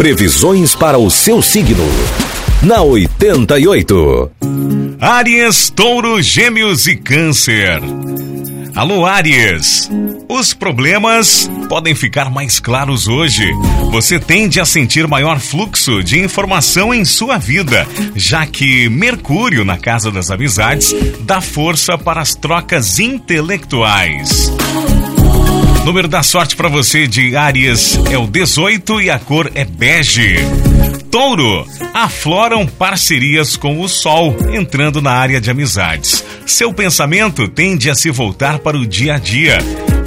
Previsões para o seu signo. Na 88. Áries, Touro, Gêmeos e Câncer. Alô, Áries. Os problemas podem ficar mais claros hoje. Você tende a sentir maior fluxo de informação em sua vida, já que Mercúrio, na casa das amizades, dá força para as trocas intelectuais. Número da sorte para você de Áries é o 18 e a cor é bege. Touro, afloram parcerias com o Sol, entrando na área de amizades. Seu pensamento tende a se voltar para o dia a dia.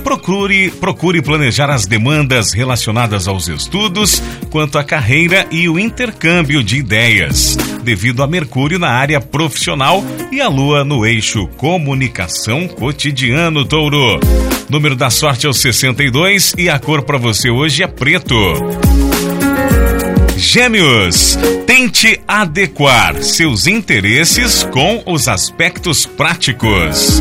Procure, procure planejar as demandas relacionadas aos estudos, quanto à carreira e o intercâmbio de ideias, devido a Mercúrio na área profissional e a Lua no eixo comunicação cotidiano, Touro. Número da sorte é o 62 e a cor para você hoje é preto. Gêmeos, tente adequar seus interesses com os aspectos práticos.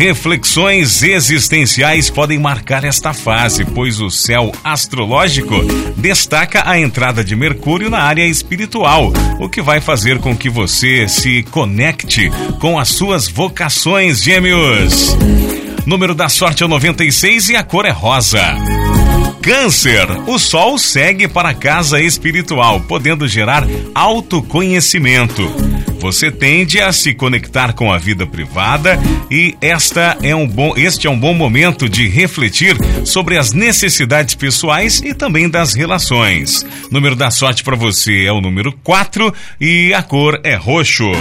Reflexões existenciais podem marcar esta fase, pois o céu astrológico destaca a entrada de Mercúrio na área espiritual, o que vai fazer com que você se conecte com as suas vocações, Gêmeos. Número da sorte é o 96 e a cor é rosa. Câncer, o Sol segue para a casa espiritual, podendo gerar autoconhecimento. Você tende a se conectar com a vida privada e esta é um bom, este é um bom momento de refletir sobre as necessidades pessoais e também das relações. Número da sorte para você é o número 4 e a cor é roxo.